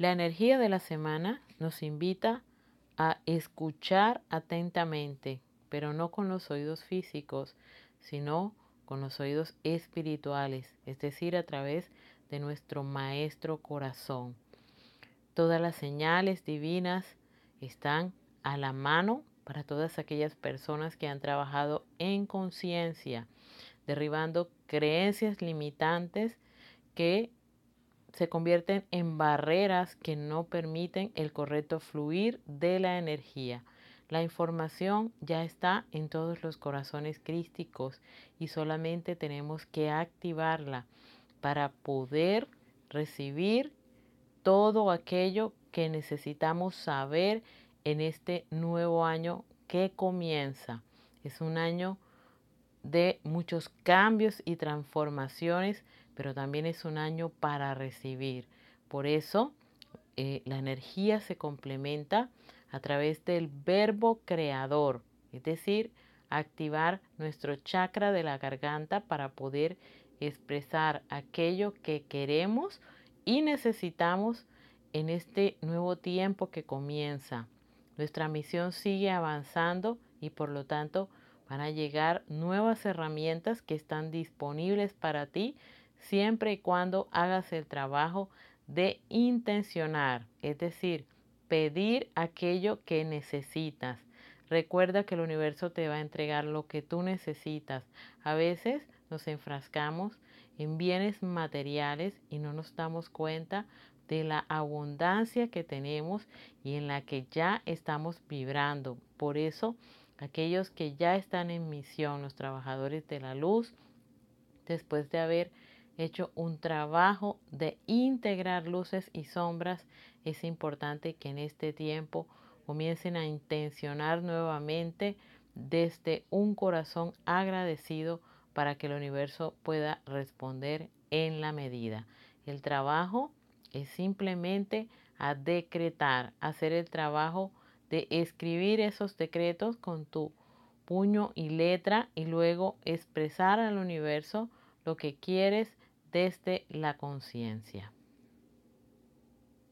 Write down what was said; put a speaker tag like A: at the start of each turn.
A: La energía de la semana nos invita a escuchar atentamente, pero no con los oídos físicos, sino con los oídos espirituales, es decir, a través de nuestro maestro corazón. Todas las señales divinas están a la mano para todas aquellas personas que han trabajado en conciencia, derribando creencias limitantes que se convierten en barreras que no permiten el correcto fluir de la energía. La información ya está en todos los corazones crísticos y solamente tenemos que activarla para poder recibir todo aquello que necesitamos saber en este nuevo año que comienza. Es un año de muchos cambios y transformaciones, pero también es un año para recibir. Por eso eh, la energía se complementa a través del verbo creador, es decir, activar nuestro chakra de la garganta para poder expresar aquello que queremos y necesitamos en este nuevo tiempo que comienza. Nuestra misión sigue avanzando y por lo tanto van a llegar nuevas herramientas que están disponibles para ti siempre y cuando hagas el trabajo de intencionar, es decir, pedir aquello que necesitas. Recuerda que el universo te va a entregar lo que tú necesitas. A veces nos enfrascamos en bienes materiales y no nos damos cuenta de la abundancia que tenemos y en la que ya estamos vibrando. Por eso, aquellos que ya están en misión, los trabajadores de la luz, después de haber hecho un trabajo de integrar luces y sombras, es importante que en este tiempo comiencen a intencionar nuevamente desde un corazón agradecido para que el universo pueda responder en la medida. El trabajo es simplemente a decretar, hacer el trabajo de escribir esos decretos con tu puño y letra y luego expresar al universo lo que quieres desde la conciencia.